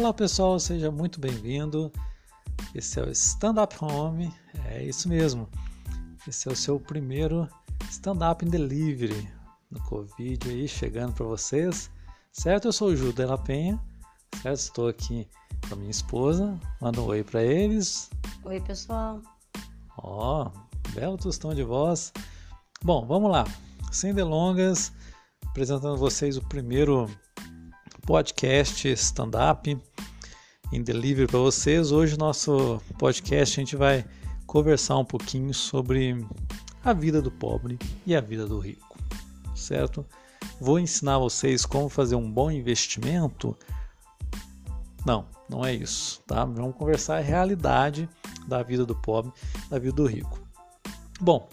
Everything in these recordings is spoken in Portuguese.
Olá pessoal, seja muito bem-vindo. Esse é o Stand Up Home, é isso mesmo. Esse é o seu primeiro Stand Up in Delivery no Covid aí chegando para vocês, certo? Eu sou o Ju Della Penha, certo? Estou aqui com a minha esposa, manda um oi para eles. Oi pessoal. Ó, oh, belo tostão de voz. Bom, vamos lá, sem delongas, apresentando vocês o primeiro podcast stand-up em delivery para vocês. Hoje, nosso podcast, a gente vai conversar um pouquinho sobre a vida do pobre e a vida do rico, certo? Vou ensinar vocês como fazer um bom investimento. Não, não é isso, tá? Vamos conversar a realidade da vida do pobre, da vida do rico. Bom,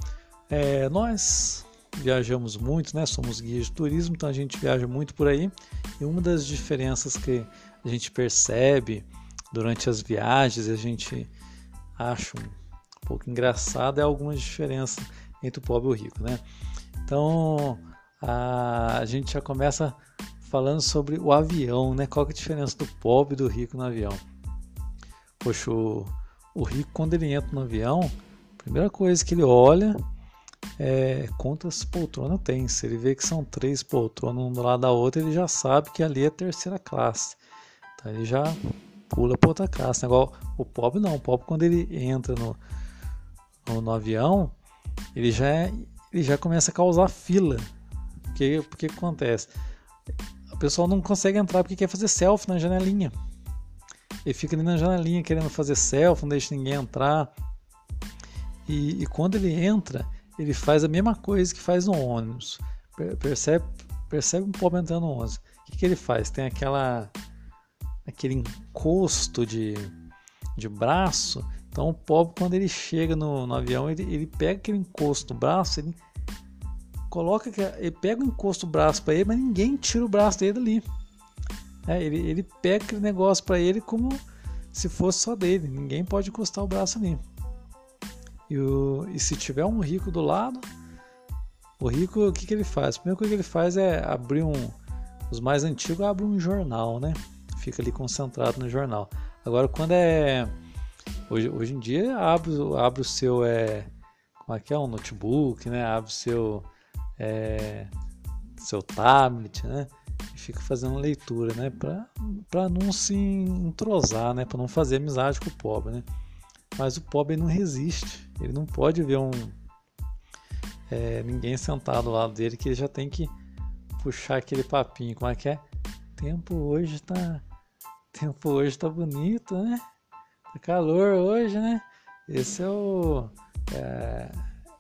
é, nós viajamos muito, né? Somos guias de turismo, então a gente viaja muito por aí. E uma das diferenças que a gente percebe durante as viagens, a gente acha um pouco engraçado, é algumas diferenças entre o pobre e o rico, né? Então a, a gente já começa falando sobre o avião, né? Qual é a diferença do pobre e do rico no avião? Poxa, o, o rico quando ele entra no avião, a primeira coisa que ele olha é, quantas poltronas tem. Se ele vê que são três poltronas um do lado da outra, ele já sabe que ali é terceira classe. Então ele já pula para outra classe. Igual o pobre não, o pobre quando ele entra no, no, no avião, ele já, é, ele já começa a causar fila. Porque, porque que acontece? O pessoal não consegue entrar porque quer fazer selfie na janelinha. Ele fica ali na janelinha querendo fazer selfie, não deixa ninguém entrar. E, e quando ele entra, ele faz a mesma coisa que faz no ônibus. Percebe, percebe um pobre entrando no ônibus. O que, que ele faz? Tem aquela aquele encosto de, de braço. Então o pobre, quando ele chega no, no avião, ele, ele pega aquele encosto do braço, ele coloca, ele pega o encosto do braço para ele, mas ninguém tira o braço dele dali. É, ele, ele pega aquele negócio para ele como se fosse só dele. Ninguém pode encostar o braço ali. E, o, e se tiver um rico do lado, o rico, o que, que ele faz? A primeira coisa que ele faz é abrir um. Os mais antigos abrem um jornal, né? Fica ali concentrado no jornal. Agora, quando é. Hoje, hoje em dia, abre, abre o seu. É, como é que é? Um notebook, né? Abre o seu. É, seu tablet, né? E fica fazendo leitura, né? Para não se entrosar, né? Para não fazer amizade com o pobre, né? Mas o pobre não resiste. Ele não pode ver um é, ninguém sentado ao lado dele que ele já tem que puxar aquele papinho. Como é que é? Tempo hoje tá. Tempo hoje tá bonito, né? Tá calor hoje, né? Esse é o, é,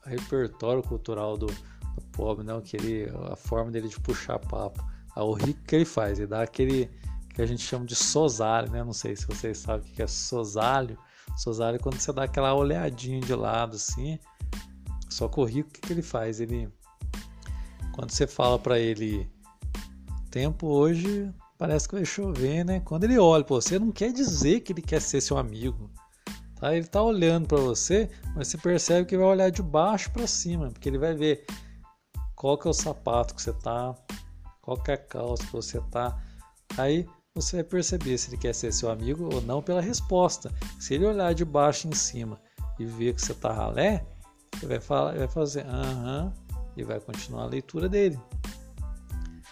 o repertório cultural do, do pobre, né? Que ele, a forma dele de puxar papo. O rico que ele faz, ele dá aquele que a gente chama de sosalho, né? Não sei se vocês sabem o que é sosalho Sosário, quando você dá aquela olhadinha de lado assim, só que o rico, o que, que ele faz? Ele, quando você fala para ele, tempo hoje parece que vai chover, né? Quando ele olha para você, não quer dizer que ele quer ser seu amigo. Tá? Ele tá olhando para você, mas você percebe que vai olhar de baixo para cima, porque ele vai ver qual que é o sapato que você tá, qual que é a calça que você tá. Aí você vai perceber se ele quer ser seu amigo ou não pela resposta. Se ele olhar de baixo em cima e ver que você está ralé, ele vai, falar, ele vai fazer aham e vai continuar a leitura dele.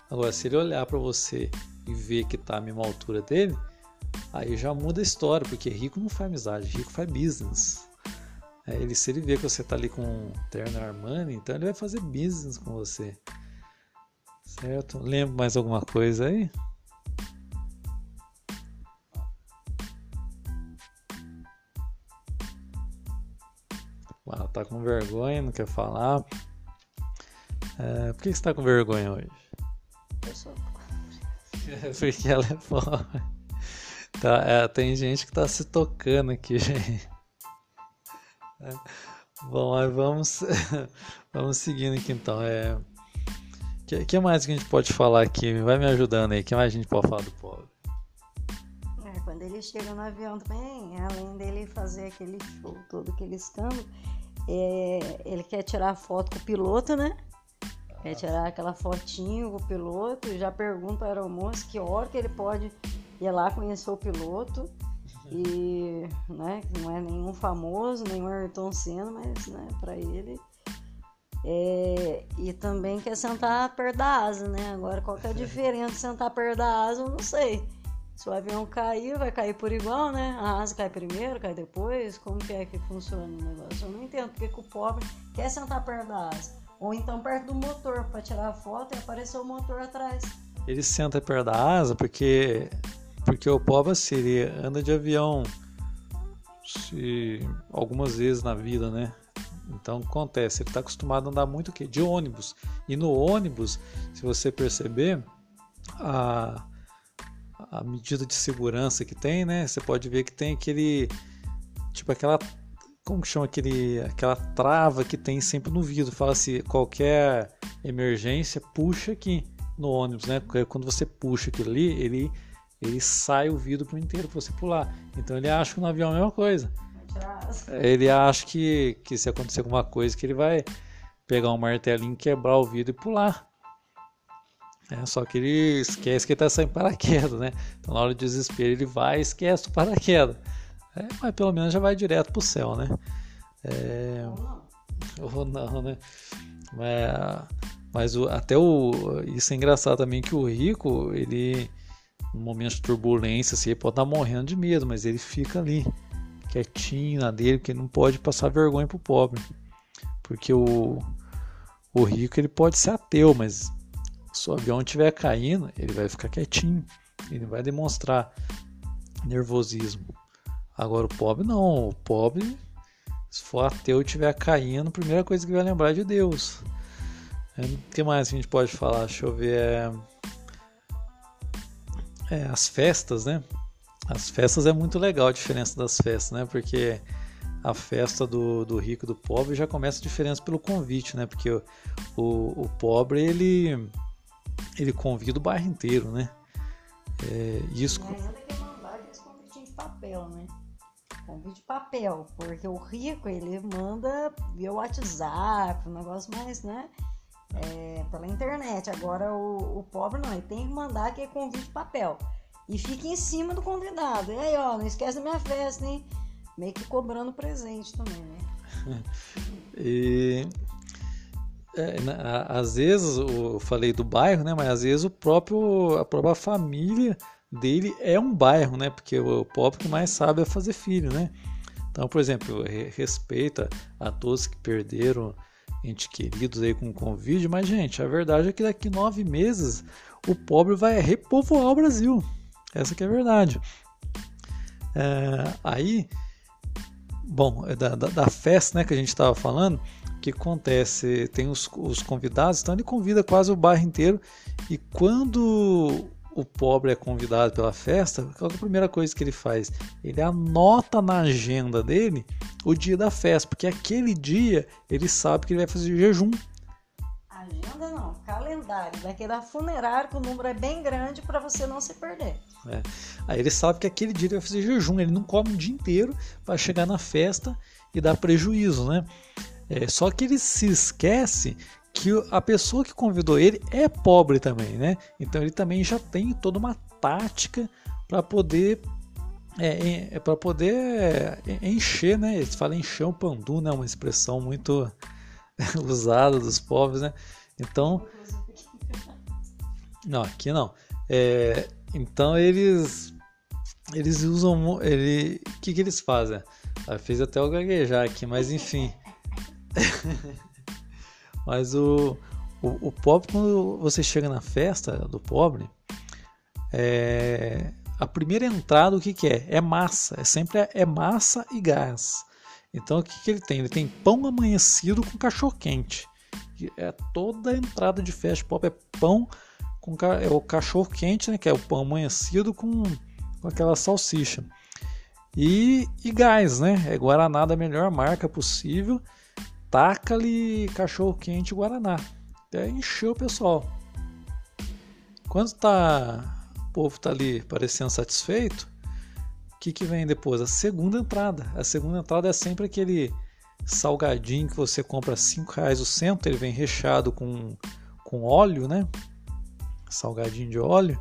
Agora, se ele olhar para você e ver que está a mesma altura dele, aí já muda a história, porque rico não faz amizade, rico faz business. É, ele, se ele vê que você está ali com um terno Armani, então ele vai fazer business com você. Certo? Lembra mais alguma coisa aí? Ah, tá com vergonha, não quer falar. É, por que você tá com vergonha hoje? Eu sou Porque ela é pobre. Tá, é, tem gente que tá se tocando aqui, gente. É. Bom, aí vamos, vamos seguindo aqui então. É, que, que mais que a gente pode falar aqui? Vai me ajudando aí. que mais a gente pode falar do pobre? É, quando ele chega no avião também, além dele fazer aquele show todo que eles é, ele quer tirar foto com o piloto, né? Quer tirar aquela fotinho com o piloto já pergunta para a aeromoça que hora que ele pode ia lá conhecer o piloto e, né, não é nenhum famoso, nenhum Ayrton Senna, mas, né, para ele é, e também quer sentar perto da asa, né? Agora, qual que é a diferença de sentar perto da asa, eu não sei. Se o avião cair, vai cair por igual, né? A asa cai primeiro, cai depois. Como que é que funciona o negócio? Eu não entendo porque que o pobre quer sentar perto da asa. Ou então perto do motor, para tirar a foto e aparecer o motor atrás. Ele senta perto da asa porque, porque o assim, ele anda de avião se, algumas vezes na vida, né? Então acontece, ele está acostumado a andar muito que de ônibus. E no ônibus, se você perceber, a, a medida de segurança que tem, né? Você pode ver que tem aquele tipo aquela como que chama aquele aquela trava que tem sempre no vidro. Fala se qualquer emergência puxa aqui no ônibus, né? Quando você puxa aquilo ali, ele ele sai o vidro por inteiro para você pular. Então ele acha que no avião é a mesma coisa. Ele acha que, que se acontecer alguma coisa, que ele vai pegar um martelinho, quebrar o vidro e pular. É, só que ele esquece que ele tá sem paraquedas, né? Então na hora do desespero ele vai e esquece o paraquedas. É, mas pelo menos já vai direto pro céu, né? É... Ou não, né? Mas, mas o, até o. Isso é engraçado também que o rico, ele. No momento de turbulência, assim, ele pode estar morrendo de medo, mas ele fica ali quietinho na dele, porque não pode passar vergonha pro pobre. Porque o, o rico ele pode ser ateu, mas se o avião estiver caindo, ele vai ficar quietinho, ele vai demonstrar nervosismo. Agora o pobre não, o pobre, se for ateu e estiver caindo, a primeira coisa que vai lembrar é de Deus. É, o que mais que a gente pode falar? Deixa eu ver. É, é, as festas, né? As festas é muito legal a diferença das festas, né? Porque a festa do, do rico e do pobre já começa a diferença pelo convite, né? Porque o, o, o pobre ele ele convida o bairro inteiro, né? É, isso. E ainda que mandar aqueles convitinhos de papel, né? Convite de papel, porque o rico ele manda via WhatsApp, um negócio mais, né? É, pela internet. Agora o, o pobre não, ele tem que mandar aquele convite de papel e fica em cima do convidado. E aí, ó, não esquece da minha festa, hein? Meio que cobrando presente também, né? e é, às vezes eu falei do bairro, né? Mas às vezes o próprio a própria família dele é um bairro, né? Porque o pobre que mais sabe é fazer filho, né? Então, por exemplo, respeita a todos que perderam entes queridos aí com o convite, mas gente, a verdade é que daqui nove meses o pobre vai repovoar o Brasil. Essa que é a verdade. É, aí, bom, é da, da, da, festa né, que a gente estava falando, que acontece, tem os, os convidados, então ele convida quase o bairro inteiro, e quando o pobre é convidado pela festa, qual é a primeira coisa que ele faz? Ele anota na agenda dele o dia da festa, porque aquele dia ele sabe que ele vai fazer jejum. Agenda não, calendário. Daqui da funerária, que o número é bem grande para você não se perder. É. Aí ele sabe que aquele dia ele vai fazer jejum, ele não come o dia inteiro para chegar na festa e dar prejuízo, né? É, só que ele se esquece que a pessoa que convidou ele é pobre também, né? Então ele também já tem toda uma tática para poder é, é para poder é, encher, né? Eles falam encher o pandu, né? Uma expressão muito usada dos pobres, né? Então, não, aqui não. É, então eles eles usam ele, o que que eles fazem? Eu fiz até o gaguejar aqui, mas enfim. mas o, o, o, pobre quando você chega na festa do pobre, é, a primeira entrada o que que é? É massa, é sempre é massa e gás. Então o que, que ele tem? Ele tem pão amanhecido com cachorro quente. É toda a entrada de festa pop é pão com é o cachorro quente, né? Que é o pão amanhecido com, com aquela salsicha. E, e gás, né? É Guaraná da melhor marca possível. Taca-lhe cachorro quente Guaraná. Até encheu o pessoal. Quando tá, o povo tá ali parecendo satisfeito, o que, que vem depois? A segunda entrada. A segunda entrada é sempre aquele salgadinho que você compra 5 reais o centro, ele vem recheado com, com óleo, né? Salgadinho de óleo.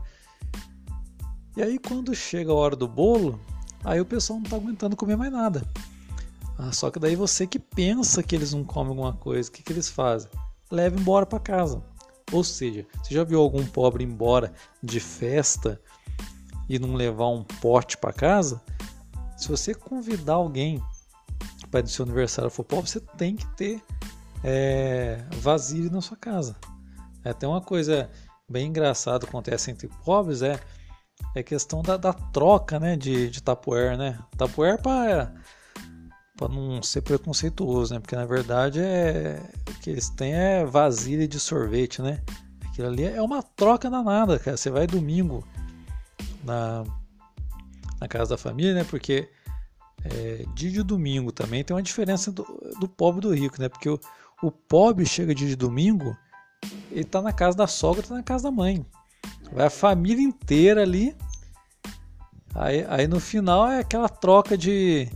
E aí quando chega a hora do bolo, aí o pessoal não está aguentando comer mais nada. Ah, só que daí você que pensa que eles não comem alguma coisa, o que, que eles fazem? Leva embora para casa. Ou seja, você já viu algum pobre embora de festa e não levar um pote para casa? Se você convidar alguém para seu aniversário for pobre, você tem que ter é, na sua casa. É até uma coisa bem engraçada acontece entre pobres é é questão da, da troca né, de, de tapuer, né? Tapuer para para não ser preconceituoso, né? Porque na verdade é o que eles têm é vasilha de sorvete, né? Aquilo ali é uma troca danada, cara. Você vai domingo na, na casa da família, né? Porque é, dia de domingo também tem uma diferença do, do pobre e do rico, né? Porque o, o pobre chega dia de domingo, ele tá na casa da sogra, tá na casa da mãe. Vai a família inteira ali. Aí, aí no final é aquela troca de,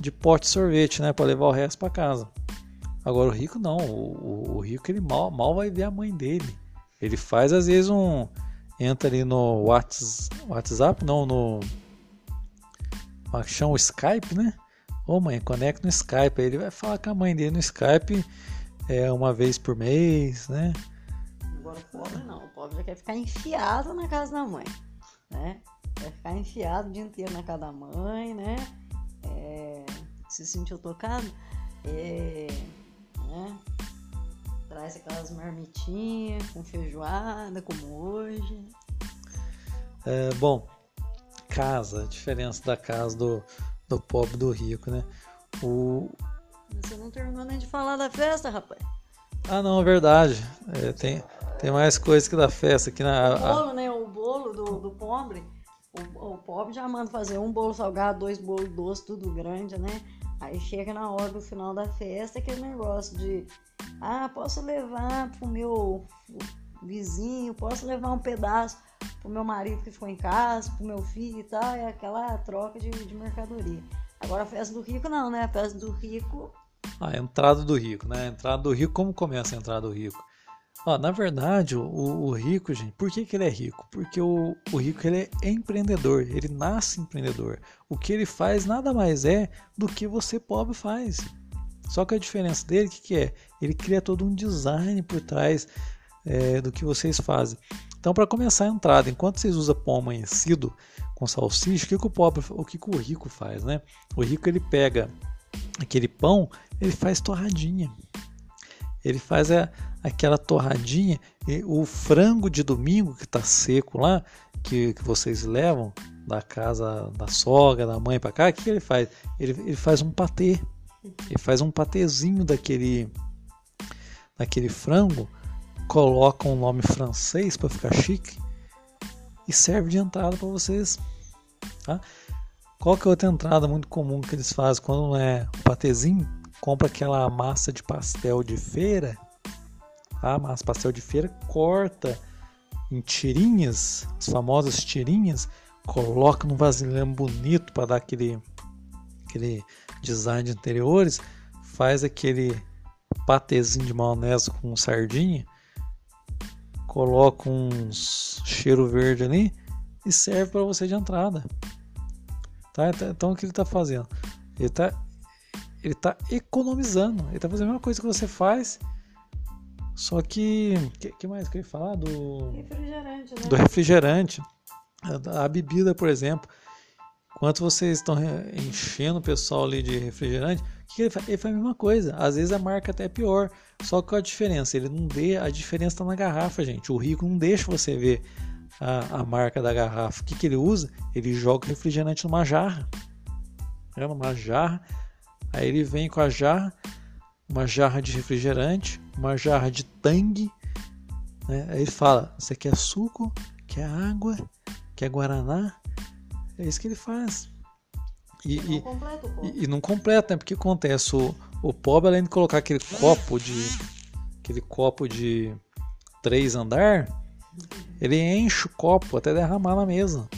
de pote de sorvete, né? para levar o resto para casa. Agora o rico não. O, o, rico ele mal, mal vai ver a mãe dele. Ele faz às vezes um. Entra ali no WhatsApp, não, no. Como é chama? O Skype, né? Ô mãe, conecta no Skype. Aí ele vai falar com a mãe dele no Skype é, uma vez por mês, né? Agora o pobre não, o pobre quer ficar enfiado na casa da mãe, né? Quer ficar enfiado o dia inteiro na casa da mãe, né? É, se sentiu tocado, é, né? Traz aquelas marmitinhas com feijoada, como hoje. É, bom, casa, a diferença da casa do, do pobre do rico, né? O... Você não terminou nem de falar da festa, rapaz. Ah, não, é verdade. É, tem, tem mais coisa que da festa aqui na. O bolo, né? O bolo do, do pobre. O, o pobre já manda fazer um bolo salgado, dois bolos doces, tudo grande, né? Aí chega na hora do final da festa aquele negócio de ah, posso levar pro meu vizinho, posso levar um pedaço pro meu marido que ficou em casa, pro meu filho e tal, é aquela troca de, de mercadoria. Agora a festa do rico não, né? A festa do rico. A entrada do rico, né? A entrada do rico, como começa a entrada do rico? Ó, na verdade, o, o, rico, gente, por que, que ele é rico? Porque o, o rico ele é empreendedor, ele nasce empreendedor. O que ele faz nada mais é do que você pobre faz. Só que a diferença dele, o que, que é? Ele cria todo um design por trás é, do que vocês fazem. Então, para começar a entrada, enquanto vocês usam pão amanhecido com salsicha, o que, que o pobre, o que, que o rico faz, né? O rico ele pega aquele pão, ele faz torradinha. Ele faz a, aquela torradinha, o frango de domingo que está seco lá, que, que vocês levam da casa da sogra, da mãe para cá, o que ele faz? Ele, ele faz um patê. Ele faz um patezinho daquele, daquele frango, coloca um nome francês para ficar chique e serve de entrada para vocês. Tá? Qual que é outra entrada muito comum que eles fazem quando não é o patezinho? Compra aquela massa de pastel de feira a massa pastel de feira, corta em tirinhas, as famosas tirinhas, coloca num vasilhame bonito para dar aquele, aquele design de interiores, faz aquele patezinho de maionese com sardinha, coloca uns cheiro verde ali e serve para você de entrada. Tá? Então o que ele está fazendo? Ele está ele tá economizando, ele está fazendo a mesma coisa que você faz só que. que, que mais que eu ia falar? Do refrigerante, né? Do refrigerante. A bebida, por exemplo. Enquanto vocês estão enchendo o pessoal ali de refrigerante, o que ele faz? Ele faz a mesma coisa. Às vezes a marca até é pior. Só que qual a diferença? Ele não dê. A diferença está na garrafa, gente. O rico não deixa você ver a, a marca da garrafa. O que, que ele usa? Ele joga o refrigerante numa jarra. É numa jarra. Aí ele vem com a jarra, uma jarra de refrigerante, uma jarra de tangue. Né? Aí ele fala: Você quer suco? Quer água? Quer guaraná? É isso que ele faz. E, e, não, e, e não completa, né? Porque acontece, o, o pobre, além de colocar aquele copo de. aquele copo de três andar, ele enche o copo até derramar na mesa.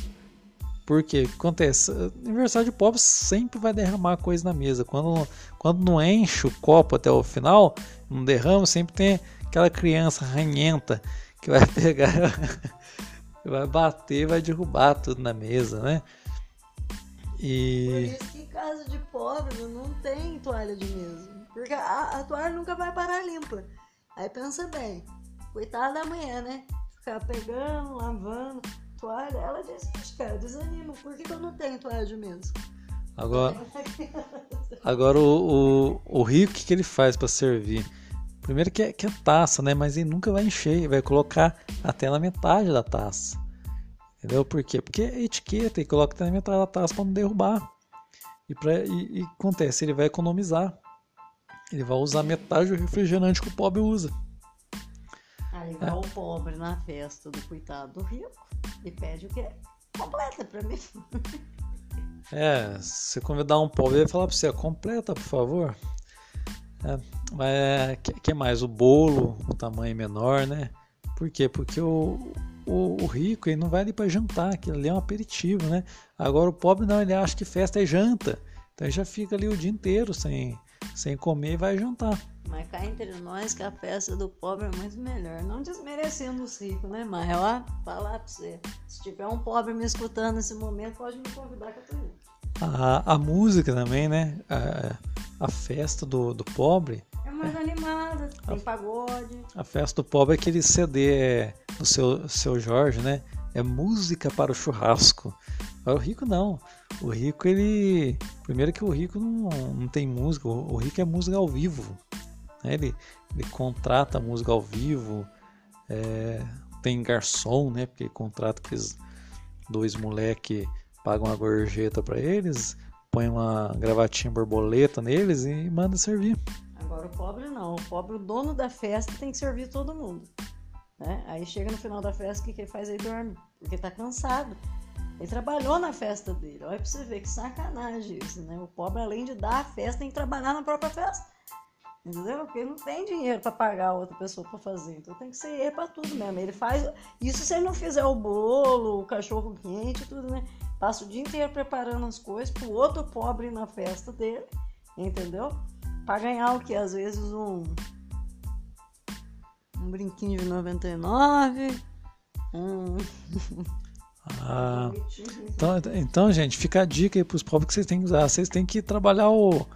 Porque o que acontece? Aniversário de pobre sempre vai derramar coisa na mesa. Quando, quando não enche o copo até o final, não derrama, sempre tem aquela criança ranhenta que vai pegar vai bater, vai derrubar tudo na mesa, né? E... Por isso que em casa de pobre não tem toalha de mesa. Porque a, a toalha nunca vai parar limpa. Aí pensa bem, coitada da mulher, né? Ficar pegando, lavando toalha. Ela desiste, cara, desanima. Por que, que eu não tenho toalha de mesa? Agora, agora o, o, o rico, o que, que ele faz para servir? Primeiro que é, que é taça, né? Mas ele nunca vai encher, ele vai colocar até na metade da taça. Entendeu? Por quê? Porque é etiqueta e coloca até na metade da taça para não derrubar. E, pra, e, e acontece, ele vai economizar. Ele vai usar metade do refrigerante que o pobre usa. Aí vai é. o pobre na festa do coitado do rico e pede o quê? Completa pra mim. É, se convidar um pobre, ele vai falar pra você, completa, por favor. É, mas que, que mais? O bolo, o tamanho menor, né? Por quê? Porque o, o, o, rico ele não vai ali para jantar, aquilo ali é um aperitivo, né? Agora o pobre não, ele acha que festa é janta. Então ele já fica ali o dia inteiro sem, sem comer e vai jantar. Mas cá entre nós que a festa do pobre é muito melhor. Não desmerecendo os ricos, né? Mas ó, falar pra você. Se tiver um pobre me escutando nesse momento, pode me convidar que eu tô indo. A, a música também, né? A, a festa do, do pobre. É mais é, animada, tem a, pagode. A festa do pobre é aquele CD do seu, seu Jorge, né? É música para o churrasco. Mas o rico não. O rico, ele. Primeiro que o rico não, não tem música, o, o rico é música ao vivo. Né? Ele, ele contrata música ao vivo, é, tem garçom, né? Porque contrata aqueles dois moleque pagam uma gorjeta para eles, põe uma gravatinha borboleta neles e manda servir. Agora o pobre não, o pobre, o dono da festa tem que servir todo mundo. Né? Aí chega no final da festa, o que, que ele faz? Ele dorme, porque tá cansado. Ele trabalhou na festa dele. Olha pra você ver que sacanagem isso, né? O pobre, além de dar a festa, tem que trabalhar na própria festa. Entendeu? Porque ele não tem dinheiro para pagar outra pessoa para fazer. Então tem que ser ele para tudo mesmo. Ele faz. Isso se ele não fizer o bolo, o cachorro quente, tudo, né? Passa o dia inteiro preparando as coisas pro outro pobre na festa dele. Entendeu? Para ganhar o que? Às vezes um. Um brinquinho de 99. Um. Ah, então, então, gente, fica a dica aí pros pobres que vocês têm que usar. Vocês têm que trabalhar o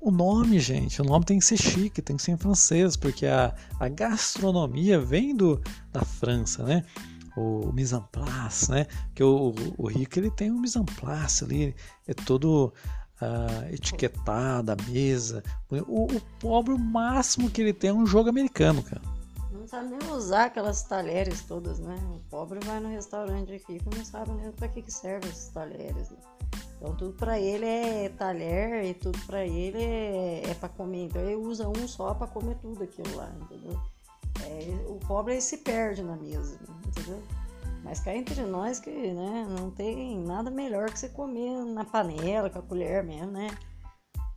o nome, gente, o nome tem que ser chique, tem que ser em francês, porque a, a gastronomia vem do, da França, né? O mise en place, né? Que o, o, rico ele tem um mise en place ali, é todo uh, etiquetado, a mesa. O, o pobre, o máximo que ele tem é um jogo americano, cara. Não sabe nem usar aquelas talheres todas, né? O pobre vai no restaurante aqui e não sabe nem para que, que serve esses talheres. Né? Então tudo para ele é talher e tudo para ele é, é para comer. Então ele usa um só para comer tudo aquilo lá, entendeu? É, o pobre se perde na mesa, entendeu? Mas cá entre nós que né, não tem nada melhor que você comer na panela, com a colher mesmo, né?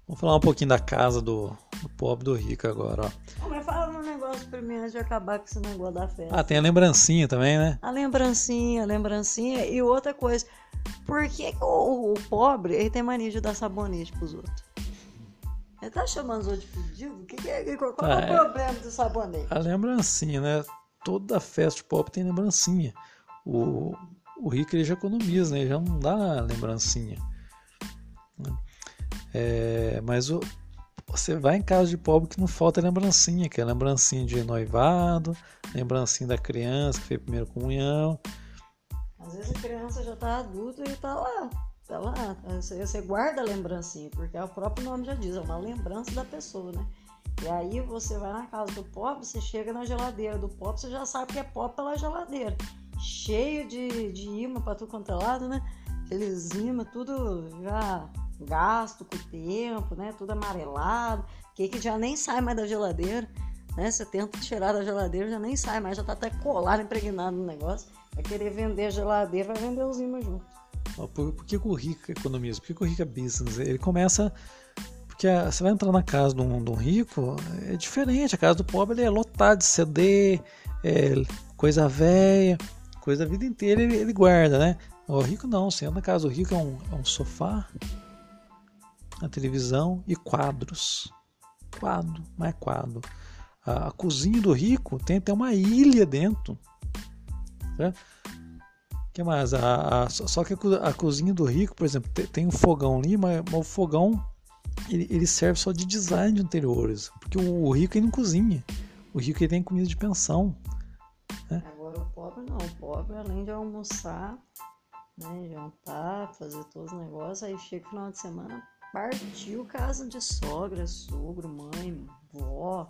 Vamos falar um pouquinho da casa do, do pobre do rico agora, ó. mas fala um negócio primeiro de acabar com esse negócio da festa. Ah, tem a lembrancinha também, né? A lembrancinha, a lembrancinha. E outra coisa, por que, que o, o, pobre ele tem mania de dar sabonete pros outros? Ele tá chamando os outros de fudido? Que que é, qual ah, é o problema do sabonete? A lembrancinha, né? Toda festa de pobre tem lembrancinha. O, o rico ele já economiza, né? Ele já não dá lembrancinha. É, mas o, você vai em casa de pobre que não falta lembrancinha, que é lembrancinha de noivado, lembrancinha da criança que fez primeiro comunhão, às vezes a criança já está adulta e está lá. Lá. Você, guarda a lembrancinha, porque é o próprio nome já diz, é uma lembrança da pessoa, né? E aí você vai na casa do pobre, você chega na geladeira do pobre, você já sabe que é pobre pela geladeira. Cheio de, de imã para tudo quanto é lado, né? Aqueles imã, tudo já gasto com o tempo, né? Tudo amarelado, que, que já nem sai mais da geladeira, né? Você tenta tirar da geladeira, já nem sai mais, já tá até colado, impregnado no negócio. Vai querer vender geladeira, vai vender os imãs junto. Por, por que, o rico economiza? Por que, o rico é business? Ele começa. Porque você vai entrar na casa de um, de um, rico, é diferente. A casa do pobre é lotada de CD, é coisa velha, coisa a vida inteira ele, ele, guarda, né? O rico não, você entra na casa do rico é um, é um sofá, a televisão e quadros. Quadro, mais quadro. A, a cozinha do rico tem até uma ilha dentro. Né? Que mais? A, a, só que a, cozinha do rico, por exemplo, tem, tem um fogão ali, mas, mas o fogão ele, ele, serve só de design de interiores. Porque o, o rico ele não cozinha. O rico ele tem comida de pensão. Né? Agora o pobre não. O pobre, além de almoçar, né, jantar, fazer todos os negócios, aí chega o final de semana, partiu casa de sogra, sogro, mãe, vó,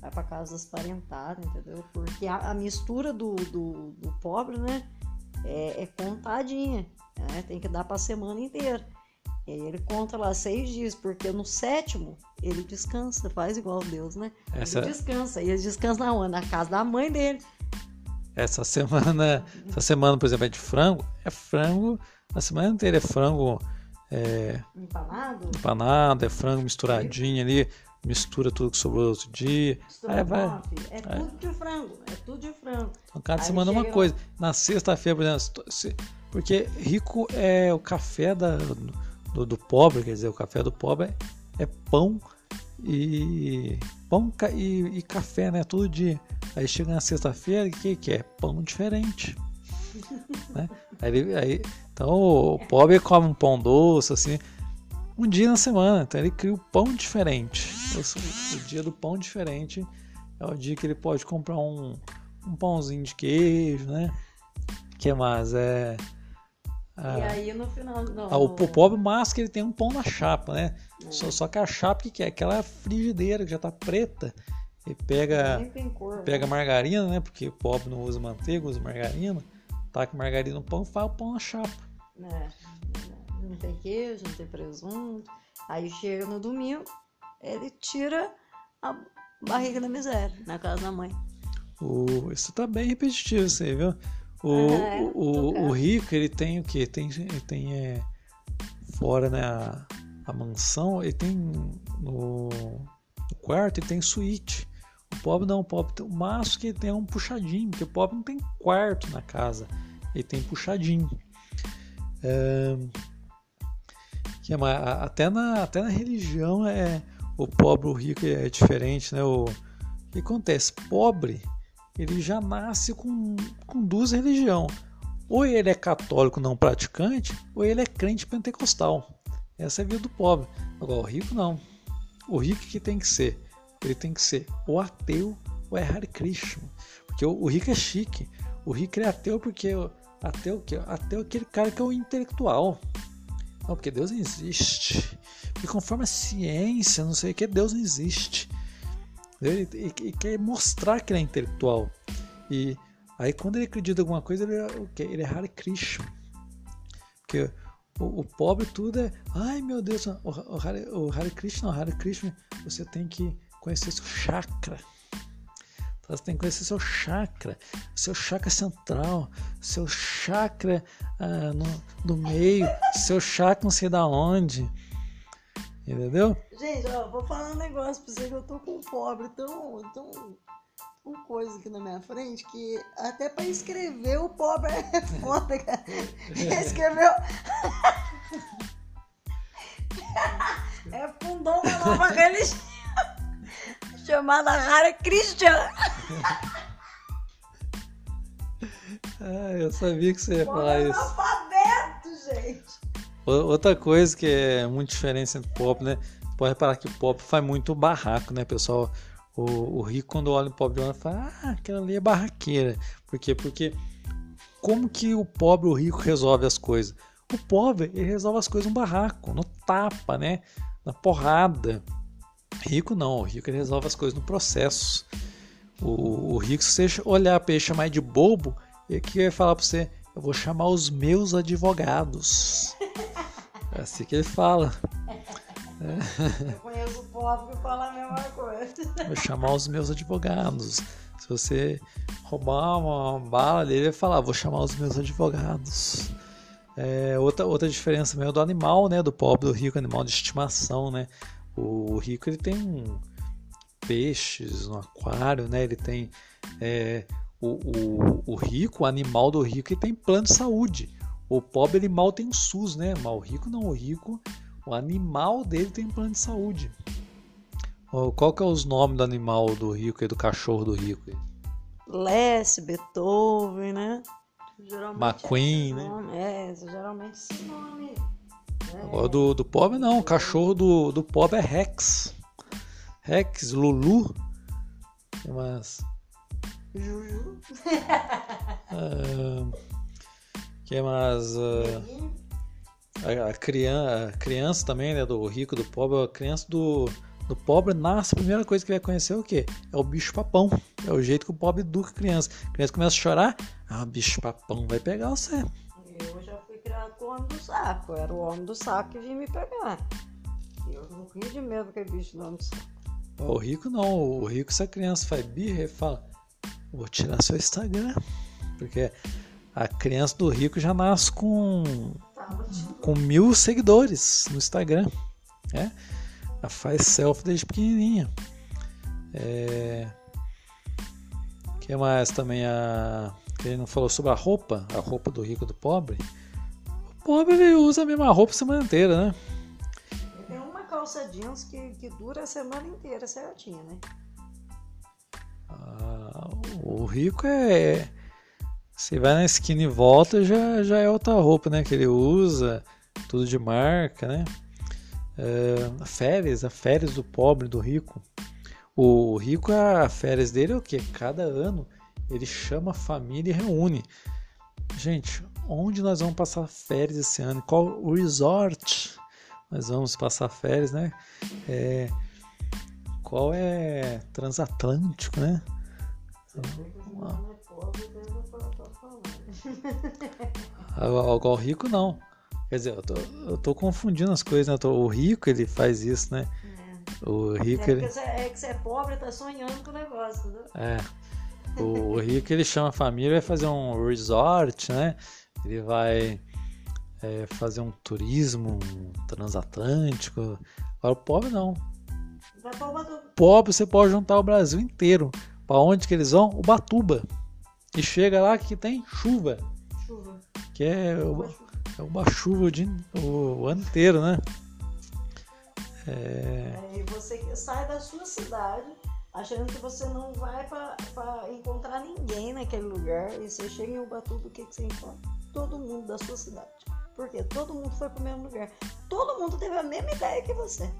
vai pra casa das parentadas, entendeu? Porque a, a mistura do, do, do, pobre, né, é, é contadinha, né? tem que dar pra semana inteira. E aí ele conta lá seis dias, porque no sétimo ele descansa, faz igual Deus, né? Essa... Ele descansa. E ele descansa na onde? Na casa da mãe dele. Essa semana, essa semana, por exemplo, é de frango, é frango, a semana inteira é frango é, empanado? empanado, é frango misturadinho ali, mistura tudo que sobrou outro dia. Aí vai, é tudo de frango, é tudo de frango. Então, cada Aí semana uma coisa. Na sexta-feira, por exemplo, porque rico é o café da, do, do, pobre, quer dizer, o café do pobre é, é pão e pão e, e, café, né? Todo dia. Aí chega na sexta-feira, o que, que é? Pão diferente. né? aí, aí, então o pobre come um pão doce, assim, um dia na semana. Então ele cria o pão diferente. O, o, dia do pão diferente é o dia que ele pode comprar um, um pãozinho de queijo, né? que mais? É. Ah, e aí no final. Não, ah, o, o pobre mas que ele tem um pão na chapa, né? Só, só que a chapa que, que é aquela frigideira que já tá preta. E pega, cor, pega né? margarina, né? Porque o pobre não usa manteiga, usa margarina. Taca margarina no pão e faz o pão na chapa. É, não tem queijo, não tem presunto. Aí chega no domingo, ele tira a barriga da miséria na casa da mãe. O, isso tá bem repetitivo, você viu? O, é, o, o, rico, ele tem o quê? Tem, ele tem é, fora né, a, a mansão, ele tem no, no quarto, ele tem suíte. O pobre não, o pobre tem o máximo que ele tem é um puxadinho, porque o pobre não tem quarto na casa, ele tem puxadinho. É, que é, até, na, até na religião é o pobre, o rico é diferente, né? O, o que acontece? Pobre ele já nasce com, com duas religiões. Ou ele é católico não praticante, ou ele é crente pentecostal. Essa é a vida do pobre. Agora, o rico não. O rico que tem que ser? Ele tem que ser ou ateu ou é Hare Krishna. Porque o, o rico é chique. O rico é ateu porque ateu, que ateu é aquele cara que é o intelectual. Não, porque Deus existe. E conforme a ciência, não sei o que, Deus não existe. Ele, ele, ele, quer mostrar que ele é intelectual. E aí quando ele acredita em alguma coisa, ele é o quê? Ele é Hare Krishna. Porque o, o, pobre tudo é, ai meu Deus, o, o, Hare, o Hare Krishna, o Hare Krishna, você tem que conhecer seu chakra. Você tem que conhecer seu chakra, seu chakra central, seu chakra ah, no, no meio, seu chakra não sei da onde. Entendeu? Gente, ó, vou falar um negócio pra você que eu tô com pobre tão, tão, tão coisa aqui na minha frente que até pra escrever o pobre é foda, cara. Escreveu. é, fundou uma nova religião chamada Hare Krishna. Ah, eu sabia que você ia falar isso. Alfabeto, gente. Outra coisa que é muito diferente entre pop, né? Pode reparar que o pop faz muito barraco, né, pessoal? O, o rico, quando olha o pobre, olha fala, ah, aquela ali é barraqueira. Por quê? Porque como que o pobre, o rico resolve as coisas? O pobre, ele resolve as coisas no barraco, no tapa, né? Na porrada. Rico não, o rico ele resolve as coisas no processo. O, o rico, se você olhar para ele chamar de bobo, ele que vai falar para você, eu vou chamar os meus advogados. É assim que ele fala. Eu conheço o povo que fala a mesma coisa. Vou chamar os meus advogados. Se você roubar uma bala dele, ele vai falar: Vou chamar os meus advogados. É, outra, outra diferença mesmo do animal, né? Do pobre, do rico, animal de estimação, né? O rico ele tem peixes no aquário, né? Ele tem é, o, o, o rico, o animal do rico, ele tem plano de saúde. O pobre ele mal tem o SUS, né? Mal o rico não, o rico, o animal dele tem plano de saúde. Qual que é os nomes do animal do rico e do cachorro do rico? Lesse, Beethoven, né? Geralmente McQueen, esse né? nome, É, geralmente esse nome. né? Agora do, do pobre não, o cachorro do, do pobre é Rex. Rex, Lulu. Que mais? Juju. Ah, que mais? Ah, a, a criança, a criança também, né? Do rico, do pobre. A criança do, do pobre nasce, a primeira coisa que vai conhecer é o quê? É o bicho papão. É o jeito que o pobre educa a criança. A criança começa a chorar. Ah, bicho papão vai pegar você. Eu já fui criado com o homem do saco. Era o homem do saco que vinha me pegar. Eu morria de medo daquele bicho do homem do saco. O rico não. O rico, se a criança faz birra, ele fala: Vou tirar seu Instagram. Porque a criança do rico já nasce com, com mil seguidores no Instagram. né? Ela faz selfie desde pequenininha. É... Que mais também? A... Ele não falou sobre a roupa, a roupa do rico e do pobre. O pobre ele usa a mesma roupa a semana inteira, né? Calça jeans que, que dura a semana inteira certinha, né? Ah, o rico é. Você vai na esquina e volta, já, já é outra roupa, né? Que ele usa, tudo de marca, né? É, férias, a férias do pobre, do rico. O rico, a férias dele é o quê? Cada ano ele chama a família e reúne. Gente, onde nós vamos passar férias esse ano? Qual o resort nós vamos passar férias, né? É, qual é transatlântico, né? É o rico não. Quer dizer, eu tô, eu tô confundindo as coisas, né? Eu tô- o rico ele faz isso, né? O É, rico porque ele. é que você é pobre, tá sonhando com o negócio, entendeu? É. O, o rico ele chama a família, vai fazer um resort, né? Ele vai é, fazer um turismo transatlântico. Agora o pobre não. Pobre você pode juntar o Brasil inteiro. Pra onde que eles vão? Ubatuba. E chega lá que tem chuva. Chuva. Que é, o- é uma chuva o, dia- o- o ano inteiro, né? É, Aí você sai da sua cidade achando que você não vai pra encontrar ninguém naquele lugar. E você chega em Ubatuba, o que, que você encontra? Todo mundo da sua cidade. Por quê? Todo mundo foi pro mesmo lugar. Todo mundo teve a mesma ideia que você.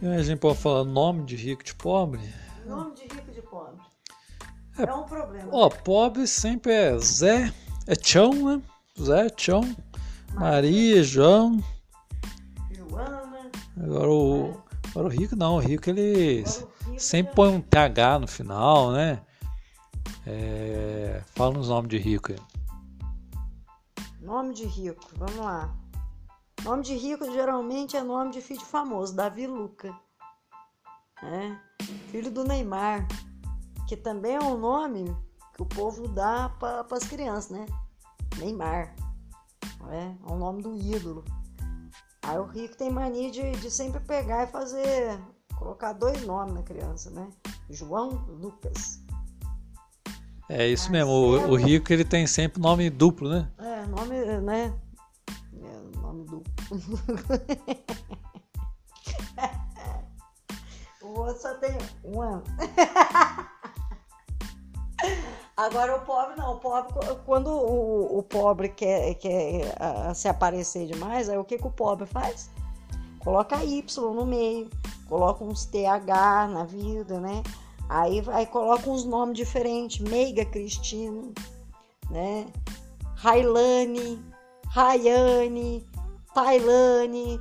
e a gente pode falar nome de rico de pobre. Nome de rico de pobre. É. É um problema. Ó, pobre sempre é Zé, é Chão, né? Zé, Chão, Maria, João. Joana. Agora o, agora o rico não, o rico ele o rico sempre já- põe um TH no final, né? É, fala nos nomes de rico aí. Nome de rico, vamos lá. Nome de rico geralmente é nome de filho famoso, Davi Luca. né? Filho do Neymar, que também é um nome que o povo dá para as crianças, né? Neymar. É, é o nome do ídolo. Aí o rico tem mania de, de sempre pegar e fazer. colocar dois nomes na criança, né? João Lucas. É isso mesmo, o, o rico ele tem sempre nome duplo, né? É, nome, né? É, nome do. o outro só tem um ano. Agora o pobre não, o pobre, quando o, o pobre quer, quer ah, se aparecer demais, aí o que, que o pobre faz? Coloca Y no meio, coloca uns TH na vida, né? Aí vai, coloca uns nomes diferentes, Meiga Cristina, né? Railane, Rayane, Tailane,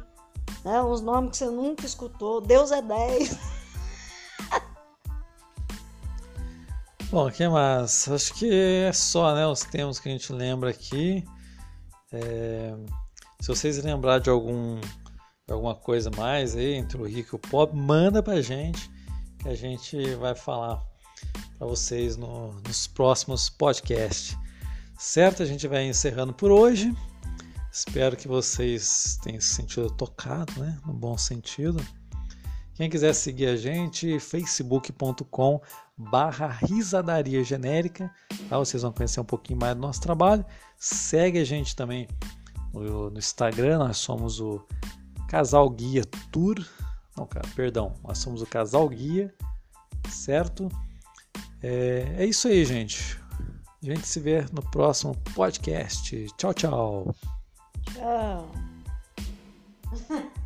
né? Uns nomes que você nunca escutou. Deus é 10. Bom, o que mais? Acho que é só, né? Os termos que a gente lembra aqui. É, Se vocês lembrarem de algum, alguma coisa mais aí entre o rico e o pobre, manda pra gente que a gente vai falar para vocês no- nos próximos podcasts. Certo? A gente vai encerrando por hoje. Espero que vocês tenham se sentido tocado, né? No bom sentido. Quem quiser seguir a gente, facebook.com barra risadaria genérica, tá? Vocês vão conhecer um pouquinho mais do nosso trabalho. Segue a gente também no, no Instagram, nós somos o Casal Guia Tour. Não, cara, perdão, nós somos o Casal Guia, certo? É, é isso aí, gente. A gente se vê no próximo podcast. Tchau, tchau. Tchau.